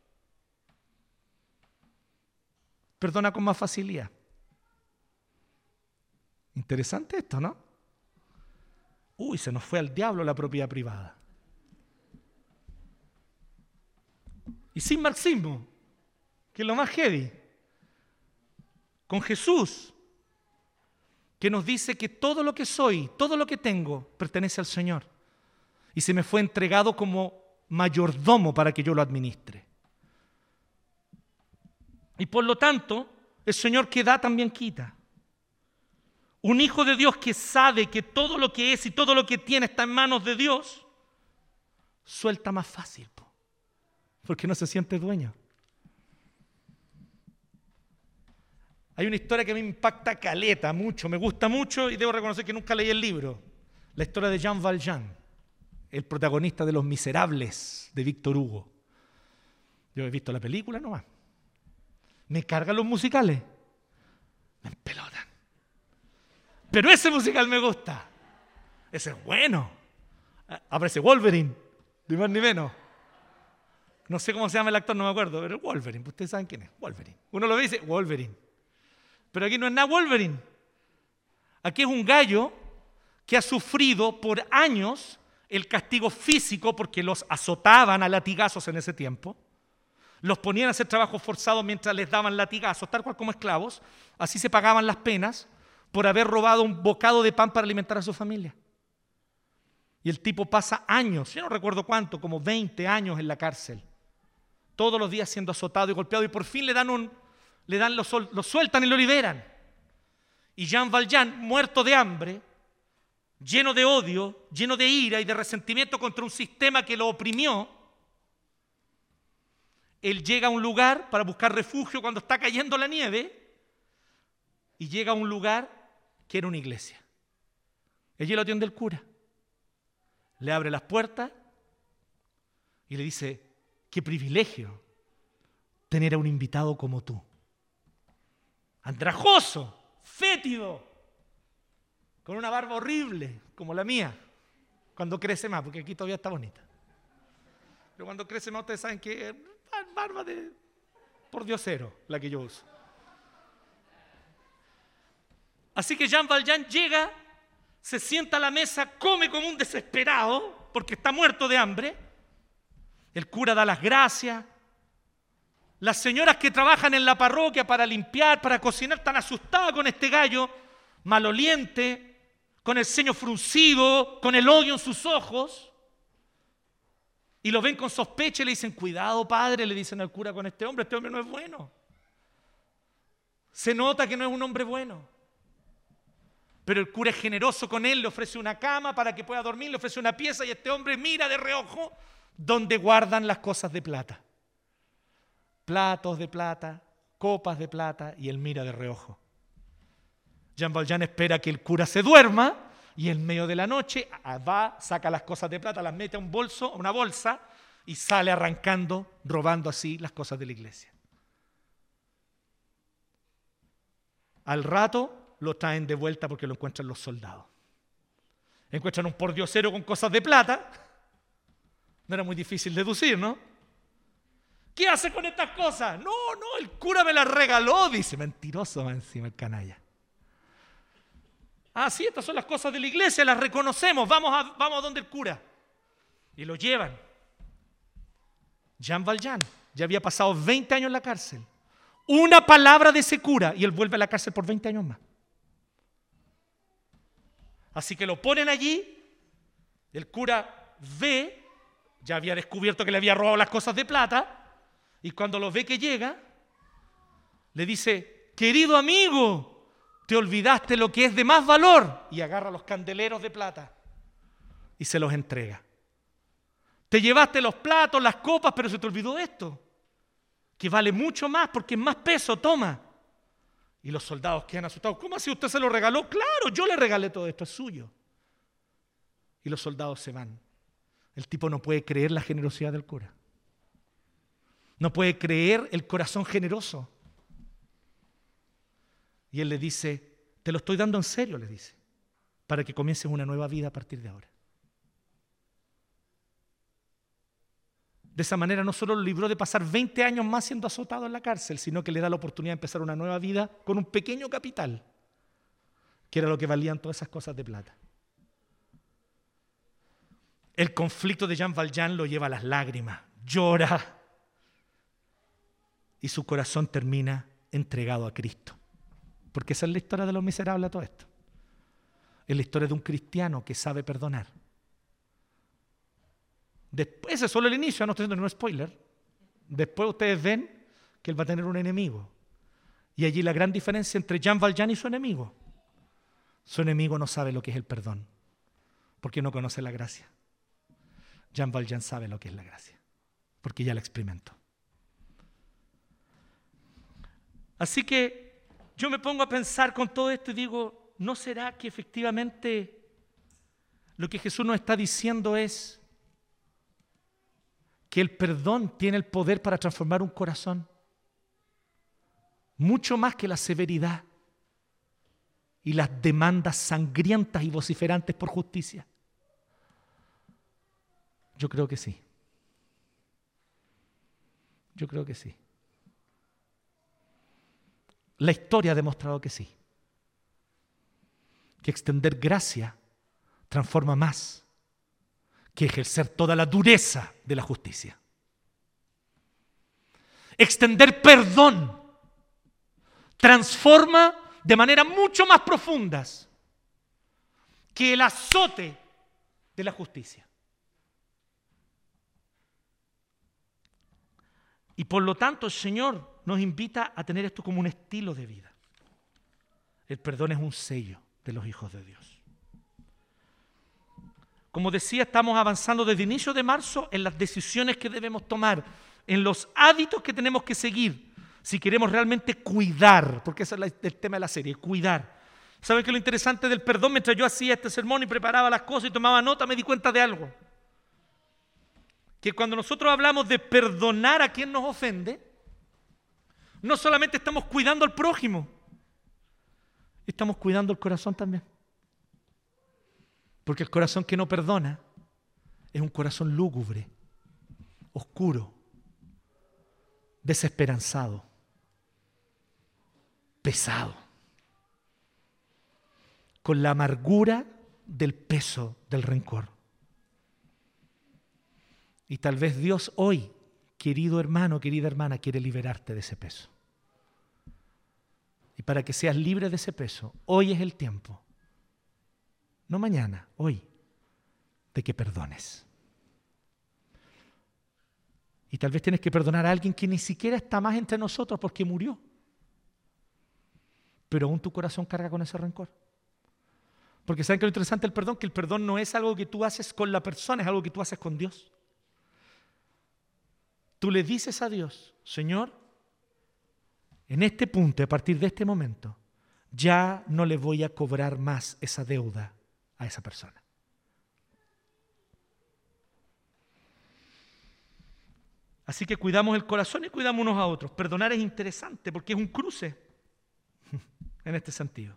perdona con más facilidad. Interesante esto, ¿no? Uy, se nos fue al diablo la propiedad privada. Y sin marxismo, que es lo más heavy. Con Jesús, que nos dice que todo lo que soy, todo lo que tengo, pertenece al Señor. Y se me fue entregado como mayordomo para que yo lo administre. Y por lo tanto, el Señor que da también quita. Un hijo de Dios que sabe que todo lo que es y todo lo que tiene está en manos de Dios, suelta más fácil, porque no se siente dueño. Hay una historia que me impacta caleta mucho, me gusta mucho y debo reconocer que nunca leí el libro. La historia de Jean Valjean, el protagonista de Los Miserables de Víctor Hugo. Yo he visto la película nomás. Me cargan los musicales. Me empelotan. Pero ese musical me gusta. Ese es bueno. Aparece Wolverine, ni más ni menos. No sé cómo se llama el actor, no me acuerdo, pero Wolverine. Ustedes saben quién es. Wolverine. Uno lo dice, Wolverine. Pero aquí no es nada Wolverine. Aquí es un gallo que ha sufrido por años el castigo físico porque los azotaban a latigazos en ese tiempo. Los ponían a hacer trabajo forzado mientras les daban latigazos, tal cual como esclavos. Así se pagaban las penas por haber robado un bocado de pan para alimentar a su familia. Y el tipo pasa años, yo no recuerdo cuánto, como 20 años en la cárcel. Todos los días siendo azotado y golpeado y por fin le dan un, le dan, lo, sueltan y lo liberan. Y Jean Valjean, muerto de hambre, lleno de odio, lleno de ira y de resentimiento contra un sistema que lo oprimió, él llega a un lugar para buscar refugio cuando está cayendo la nieve y llega a un lugar que era una iglesia. Allí lo atiende el cura. Le abre las puertas y le dice, qué privilegio tener a un invitado como tú andrajoso, fétido, con una barba horrible, como la mía, cuando crece más, porque aquí todavía está bonita. Pero cuando crece más, ustedes saben que es barba de por diosero la que yo uso. Así que Jean Valjean llega, se sienta a la mesa, come como un desesperado, porque está muerto de hambre. El cura da las gracias, las señoras que trabajan en la parroquia para limpiar, para cocinar, están asustadas con este gallo maloliente, con el ceño fruncido, con el odio en sus ojos. Y lo ven con sospecha y le dicen, cuidado padre, le dicen al cura con este hombre, este hombre no es bueno. Se nota que no es un hombre bueno. Pero el cura es generoso con él, le ofrece una cama para que pueda dormir, le ofrece una pieza y este hombre mira de reojo donde guardan las cosas de plata platos de plata, copas de plata y él mira de reojo. Jean Valjean espera que el cura se duerma y en medio de la noche va, saca las cosas de plata, las mete a un bolso, a una bolsa y sale arrancando, robando así las cosas de la iglesia. Al rato lo traen de vuelta porque lo encuentran los soldados. Encuentran un pordiosero con cosas de plata. No era muy difícil deducir, ¿no? ¿Qué hace con estas cosas? No, no, el cura me las regaló, dice. Mentiroso encima el canalla. Ah, sí, estas son las cosas de la iglesia, las reconocemos, vamos a, vamos a donde el cura. Y lo llevan. Jean Valjean ya había pasado 20 años en la cárcel. Una palabra de ese cura y él vuelve a la cárcel por 20 años más. Así que lo ponen allí, el cura ve, ya había descubierto que le había robado las cosas de plata, y cuando lo ve que llega, le dice, querido amigo, te olvidaste lo que es de más valor, y agarra los candeleros de plata y se los entrega. Te llevaste los platos, las copas, pero se te olvidó esto, que vale mucho más porque más peso, toma. Y los soldados quedan asustados. ¿Cómo así usted se lo regaló? Claro, yo le regalé todo esto, es suyo. Y los soldados se van. El tipo no puede creer la generosidad del cura. No puede creer el corazón generoso. Y él le dice, te lo estoy dando en serio, le dice, para que comiences una nueva vida a partir de ahora. De esa manera no solo lo libró de pasar 20 años más siendo azotado en la cárcel, sino que le da la oportunidad de empezar una nueva vida con un pequeño capital, que era lo que valían todas esas cosas de plata. El conflicto de Jean Valjean lo lleva a las lágrimas, llora y su corazón termina entregado a Cristo. Porque esa es la historia de los miserables a todo esto. Es la historia de un cristiano que sabe perdonar Después, ese es solo el inicio, no estoy haciendo ningún spoiler. Después ustedes ven que él va a tener un enemigo. Y allí la gran diferencia entre Jean Valjean y su enemigo. Su enemigo no sabe lo que es el perdón, porque no conoce la gracia. Jean Valjean sabe lo que es la gracia, porque ya la experimentó. Así que yo me pongo a pensar con todo esto y digo, ¿no será que efectivamente lo que Jesús nos está diciendo es, que el perdón tiene el poder para transformar un corazón. Mucho más que la severidad y las demandas sangrientas y vociferantes por justicia. Yo creo que sí. Yo creo que sí. La historia ha demostrado que sí. Que extender gracia transforma más que ejercer toda la dureza de la justicia. Extender perdón transforma de manera mucho más profunda que el azote de la justicia. Y por lo tanto el Señor nos invita a tener esto como un estilo de vida. El perdón es un sello de los hijos de Dios. Como decía, estamos avanzando desde inicio de marzo en las decisiones que debemos tomar, en los hábitos que tenemos que seguir, si queremos realmente cuidar, porque ese es el tema de la serie, cuidar. ¿Saben qué es lo interesante del perdón? Mientras yo hacía este sermón y preparaba las cosas y tomaba nota, me di cuenta de algo. Que cuando nosotros hablamos de perdonar a quien nos ofende, no solamente estamos cuidando al prójimo, estamos cuidando el corazón también. Porque el corazón que no perdona es un corazón lúgubre, oscuro, desesperanzado, pesado, con la amargura del peso del rencor. Y tal vez Dios hoy, querido hermano, querida hermana, quiere liberarte de ese peso. Y para que seas libre de ese peso, hoy es el tiempo no mañana, hoy, de que perdones. Y tal vez tienes que perdonar a alguien que ni siquiera está más entre nosotros porque murió. Pero aún tu corazón carga con ese rencor. Porque ¿saben que lo interesante del perdón? Que el perdón no es algo que tú haces con la persona, es algo que tú haces con Dios. Tú le dices a Dios, Señor, en este punto, a partir de este momento, ya no le voy a cobrar más esa deuda a esa persona. Así que cuidamos el corazón y cuidamos unos a otros. Perdonar es interesante porque es un cruce <laughs> en este sentido.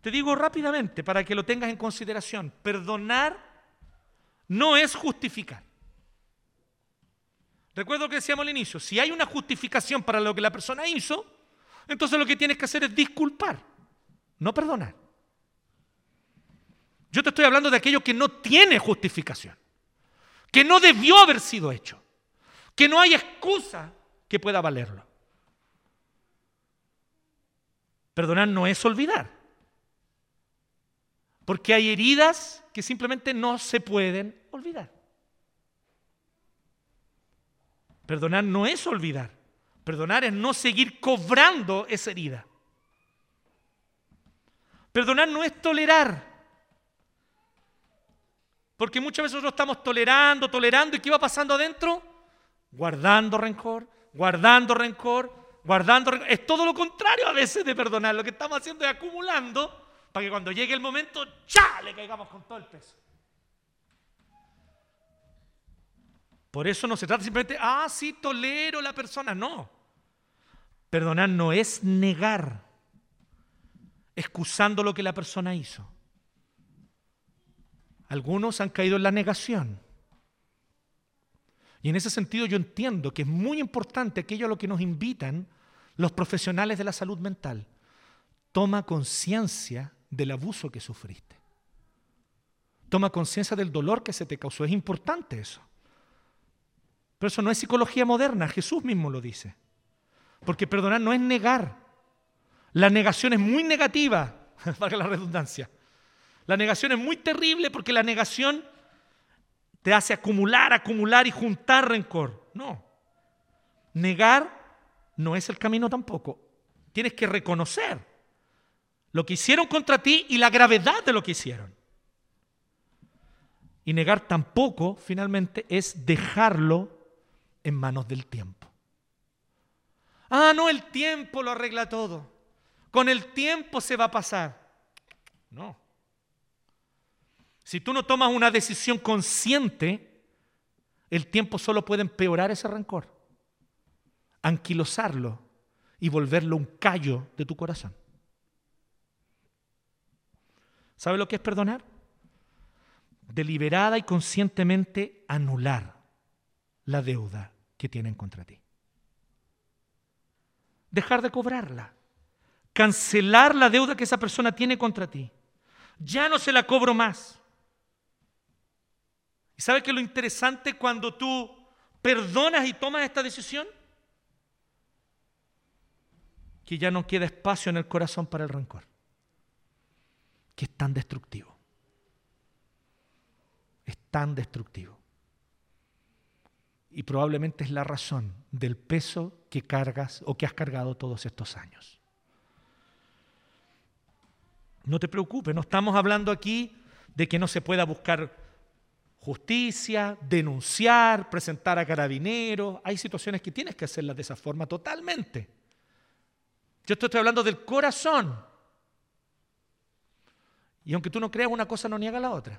Te digo rápidamente para que lo tengas en consideración. Perdonar no es justificar. Recuerdo lo que decíamos al inicio. Si hay una justificación para lo que la persona hizo, entonces lo que tienes que hacer es disculpar, no perdonar. Yo te estoy hablando de aquello que no tiene justificación, que no debió haber sido hecho que no hay excusa que pueda valerlo. Perdonar no es olvidar, porque hay heridas que simplemente no se pueden olvidar. Perdonar no es olvidar, perdonar es no seguir cobrando esa herida. Perdonar no es tolerar. Porque muchas veces nosotros estamos tolerando, tolerando, ¿y qué va pasando adentro? guardando rencor, guardando rencor, guardando rencor. Es todo lo contrario a veces de perdonar. Lo que estamos haciendo es acumulando para que cuando llegue el momento, ¡cha! le caigamos con todo el peso. Por eso no se trata simplemente, ah, sí, tolero a la persona. No. Perdonar no es negar, excusando lo que la persona hizo. Algunos han caído en la negación. Y en ese sentido yo entiendo que es muy importante aquello a lo que nos invitan los profesionales de la salud mental. Toma conciencia del abuso que sufriste. Toma conciencia del dolor que se te causó. Es importante eso. Pero eso no es psicología moderna, Jesús mismo lo dice. Porque perdonar no es negar. La negación es muy negativa, <laughs> para la redundancia. La negación es muy terrible porque la negación te hace acumular, acumular y juntar rencor. No. Negar no es el camino tampoco. Tienes que reconocer lo que hicieron contra ti y la gravedad de lo que hicieron. Y negar tampoco, finalmente, es dejarlo en manos del tiempo. Ah, no, el tiempo lo arregla todo. Con el tiempo se va a pasar. No. Si tú no tomas una decisión consciente, el tiempo solo puede empeorar ese rencor, anquilosarlo y volverlo un callo de tu corazón. ¿Sabe lo que es perdonar? Deliberada y conscientemente anular la deuda que tienen contra ti. Dejar de cobrarla. Cancelar la deuda que esa persona tiene contra ti. Ya no se la cobro más. ¿Y sabes qué es lo interesante cuando tú perdonas y tomas esta decisión? Que ya no queda espacio en el corazón para el rencor, que es tan destructivo. Es tan destructivo. Y probablemente es la razón del peso que cargas o que has cargado todos estos años. No te preocupes, no estamos hablando aquí de que no se pueda buscar justicia, denunciar, presentar a carabineros. Hay situaciones que tienes que hacerlas de esa forma totalmente. Yo estoy hablando del corazón. Y aunque tú no creas una cosa, no niega la otra.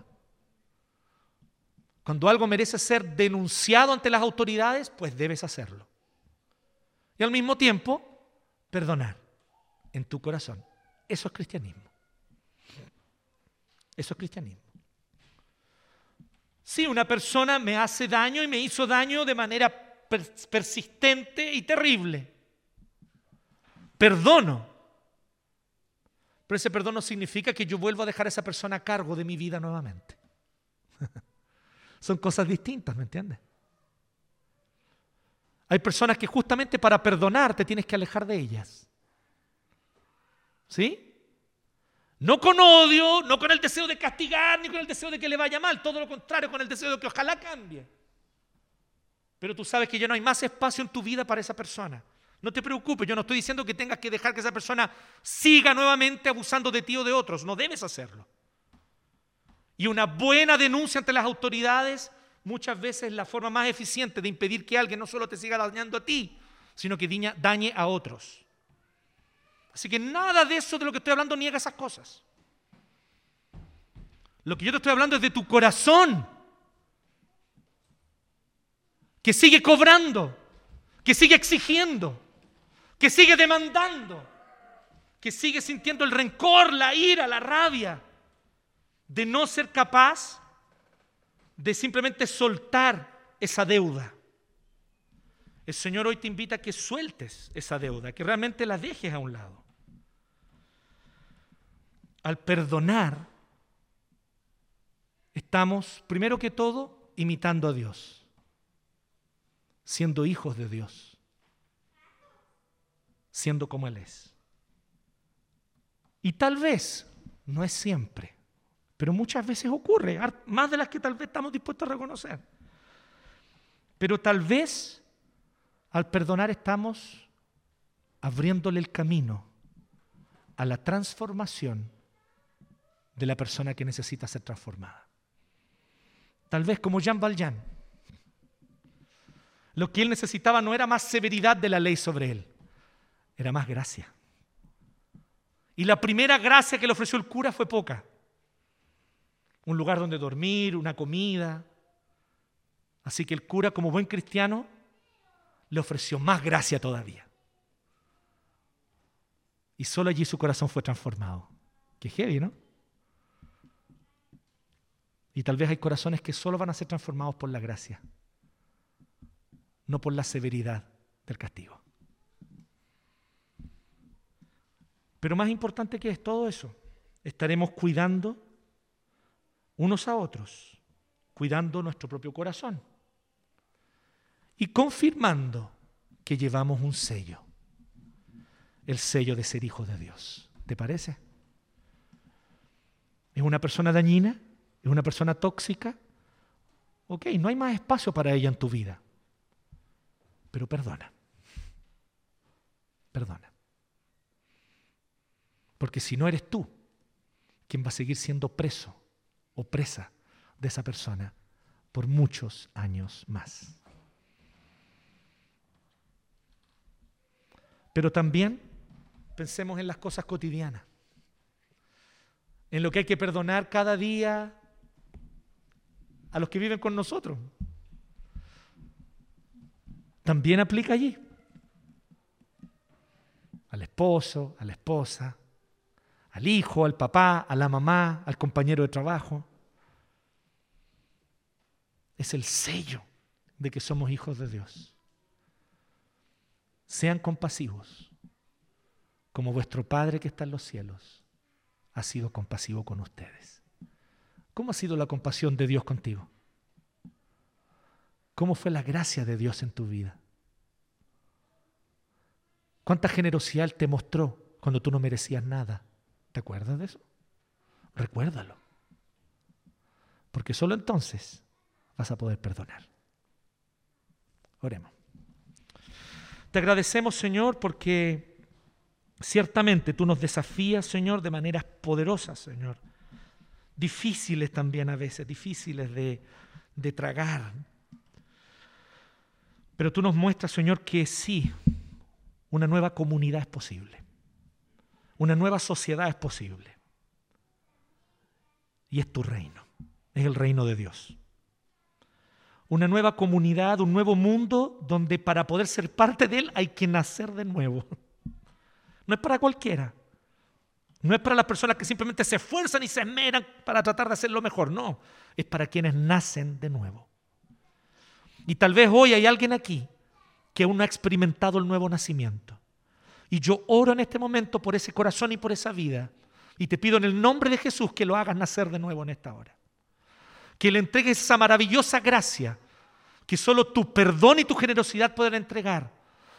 Cuando algo merece ser denunciado ante las autoridades, pues debes hacerlo. Y al mismo tiempo, perdonar en tu corazón. Eso es cristianismo. Eso es cristianismo. Si una persona me hace daño y me hizo daño de manera persistente y terrible. Perdono. Pero ese perdón no significa que yo vuelva a dejar a esa persona a cargo de mi vida nuevamente. <laughs> Son cosas distintas, ¿me entiendes? Hay personas que justamente para perdonar te tienes que alejar de ellas. ¿Sí? No con odio, no con el deseo de castigar, ni con el deseo de que le vaya mal, todo lo contrario, con el deseo de que ojalá cambie. Pero tú sabes que ya no hay más espacio en tu vida para esa persona. No te preocupes, yo no estoy diciendo que tengas que dejar que esa persona siga nuevamente abusando de ti o de otros, no debes hacerlo. Y una buena denuncia ante las autoridades muchas veces es la forma más eficiente de impedir que alguien no solo te siga dañando a ti, sino que dañe a otros. Así que nada de eso de lo que estoy hablando niega esas cosas. Lo que yo te estoy hablando es de tu corazón, que sigue cobrando, que sigue exigiendo, que sigue demandando, que sigue sintiendo el rencor, la ira, la rabia, de no ser capaz de simplemente soltar esa deuda. El Señor hoy te invita a que sueltes esa deuda, que realmente la dejes a un lado. Al perdonar, estamos, primero que todo, imitando a Dios, siendo hijos de Dios, siendo como Él es. Y tal vez, no es siempre, pero muchas veces ocurre, más de las que tal vez estamos dispuestos a reconocer. Pero tal vez al perdonar estamos abriéndole el camino a la transformación de la persona que necesita ser transformada. Tal vez como Jean Valjean. Lo que él necesitaba no era más severidad de la ley sobre él, era más gracia. Y la primera gracia que le ofreció el cura fue poca. Un lugar donde dormir, una comida. Así que el cura, como buen cristiano, le ofreció más gracia todavía. Y solo allí su corazón fue transformado. Qué heavy, ¿no? Y tal vez hay corazones que solo van a ser transformados por la gracia, no por la severidad del castigo. Pero más importante que es todo eso, estaremos cuidando unos a otros, cuidando nuestro propio corazón y confirmando que llevamos un sello, el sello de ser hijo de Dios. ¿Te parece? ¿Es una persona dañina? ¿Es una persona tóxica? Ok, no hay más espacio para ella en tu vida. Pero perdona. Perdona. Porque si no eres tú quien va a seguir siendo preso o presa de esa persona por muchos años más. Pero también pensemos en las cosas cotidianas, en lo que hay que perdonar cada día a los que viven con nosotros. También aplica allí. Al esposo, a la esposa, al hijo, al papá, a la mamá, al compañero de trabajo. Es el sello de que somos hijos de Dios. Sean compasivos, como vuestro Padre que está en los cielos ha sido compasivo con ustedes. ¿Cómo ha sido la compasión de Dios contigo? ¿Cómo fue la gracia de Dios en tu vida? ¿Cuánta generosidad te mostró cuando tú no merecías nada? ¿Te acuerdas de eso? Recuérdalo. Porque solo entonces vas a poder perdonar. Oremos. Te agradecemos, Señor, porque ciertamente tú nos desafías, Señor, de maneras poderosas, Señor. Difíciles también a veces, difíciles de, de tragar. Pero tú nos muestras, Señor, que sí, una nueva comunidad es posible. Una nueva sociedad es posible. Y es tu reino, es el reino de Dios una nueva comunidad, un nuevo mundo donde para poder ser parte de él hay que nacer de nuevo. No es para cualquiera. No es para las personas que simplemente se esfuerzan y se esmeran para tratar de hacer lo mejor. No, es para quienes nacen de nuevo. Y tal vez hoy hay alguien aquí que aún no ha experimentado el nuevo nacimiento. Y yo oro en este momento por ese corazón y por esa vida. Y te pido en el nombre de Jesús que lo hagas nacer de nuevo en esta hora que le entregues esa maravillosa gracia que solo tu perdón y tu generosidad pueden entregar,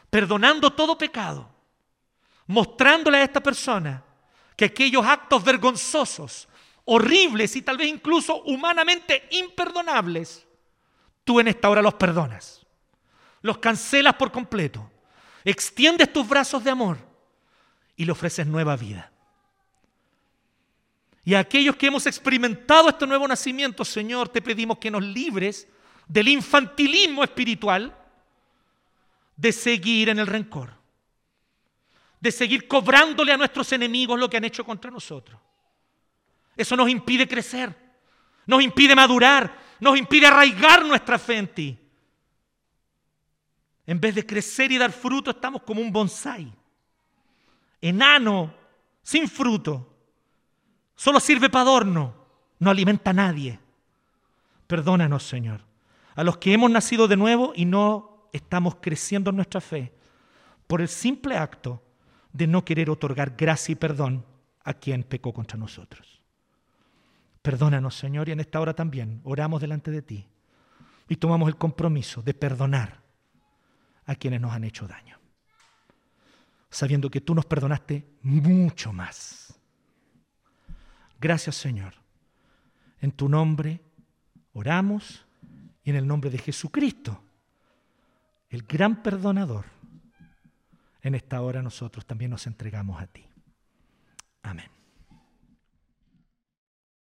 perdonando todo pecado, mostrándole a esta persona que aquellos actos vergonzosos, horribles y tal vez incluso humanamente imperdonables, tú en esta hora los perdonas, los cancelas por completo, extiendes tus brazos de amor y le ofreces nueva vida. Y a aquellos que hemos experimentado este nuevo nacimiento, Señor, te pedimos que nos libres del infantilismo espiritual de seguir en el rencor, de seguir cobrándole a nuestros enemigos lo que han hecho contra nosotros. Eso nos impide crecer, nos impide madurar, nos impide arraigar nuestra fe en ti. En vez de crecer y dar fruto, estamos como un bonsai, enano, sin fruto. Solo sirve para adorno, no alimenta a nadie. Perdónanos, Señor, a los que hemos nacido de nuevo y no estamos creciendo en nuestra fe por el simple acto de no querer otorgar gracia y perdón a quien pecó contra nosotros. Perdónanos, Señor, y en esta hora también oramos delante de ti y tomamos el compromiso de perdonar a quienes nos han hecho daño, sabiendo que tú nos perdonaste mucho más. Gracias, Señor. En tu nombre oramos y en el nombre de Jesucristo, el gran perdonador en esta hora nosotros también nos entregamos a ti. Amén.